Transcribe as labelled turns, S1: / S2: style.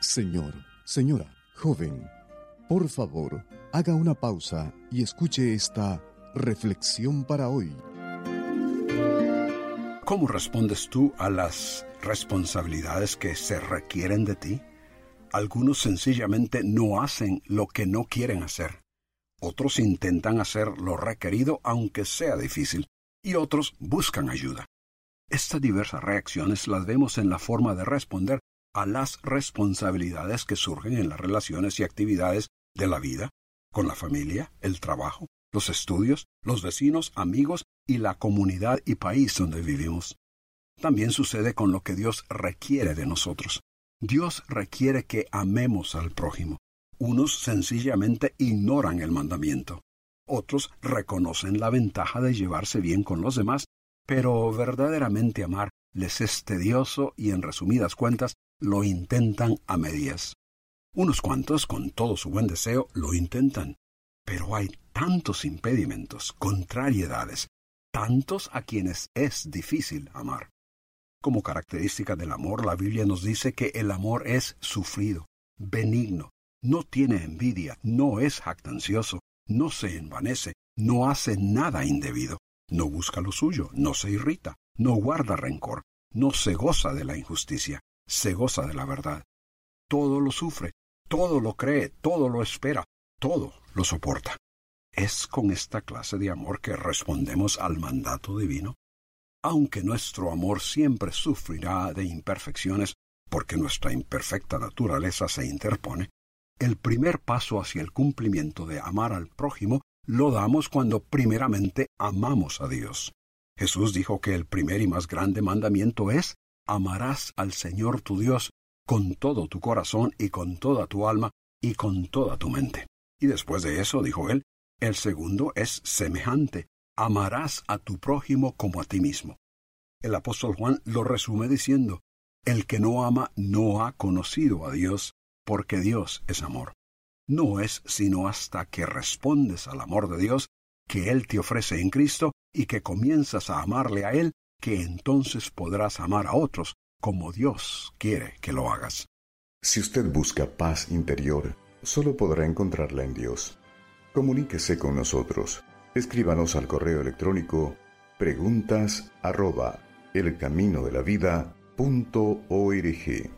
S1: Señor, señora, joven, por favor, haga una pausa y escuche esta reflexión para hoy.
S2: ¿Cómo respondes tú a las responsabilidades que se requieren de ti? Algunos sencillamente no hacen lo que no quieren hacer. Otros intentan hacer lo requerido aunque sea difícil. Y otros buscan ayuda. Estas diversas reacciones las vemos en la forma de responder a las responsabilidades que surgen en las relaciones y actividades de la vida, con la familia, el trabajo, los estudios, los vecinos, amigos y la comunidad y país donde vivimos. También sucede con lo que Dios requiere de nosotros. Dios requiere que amemos al prójimo. Unos sencillamente ignoran el mandamiento. Otros reconocen la ventaja de llevarse bien con los demás, pero verdaderamente amar les es tedioso y en resumidas cuentas lo intentan a medias. Unos cuantos, con todo su buen deseo, lo intentan. Pero hay tantos impedimentos, contrariedades, tantos a quienes es difícil amar. Como característica del amor, la Biblia nos dice que el amor es sufrido, benigno, no tiene envidia, no es jactancioso, no se envanece, no hace nada indebido, no busca lo suyo, no se irrita, no guarda rencor, no se goza de la injusticia, se goza de la verdad. Todo lo sufre, todo lo cree, todo lo espera, todo lo soporta. ¿Es con esta clase de amor que respondemos al mandato divino? Aunque nuestro amor siempre sufrirá de imperfecciones porque nuestra imperfecta naturaleza se interpone, el primer paso hacia el cumplimiento de amar al prójimo lo damos cuando primeramente amamos a Dios. Jesús dijo que el primer y más grande mandamiento es amarás al Señor tu Dios con todo tu corazón y con toda tu alma y con toda tu mente. Y después de eso, dijo él, el segundo es semejante, amarás a tu prójimo como a ti mismo. El apóstol Juan lo resume diciendo, el que no ama no ha conocido a Dios, porque Dios es amor. No es sino hasta que respondes al amor de Dios que Él te ofrece en Cristo y que comienzas a amarle a Él que entonces podrás amar a otros como Dios quiere que lo hagas.
S1: Si usted busca paz interior, solo podrá encontrarla en Dios. Comuníquese con nosotros. Escríbanos al correo electrónico preguntas arroba elcaminodelavida.org.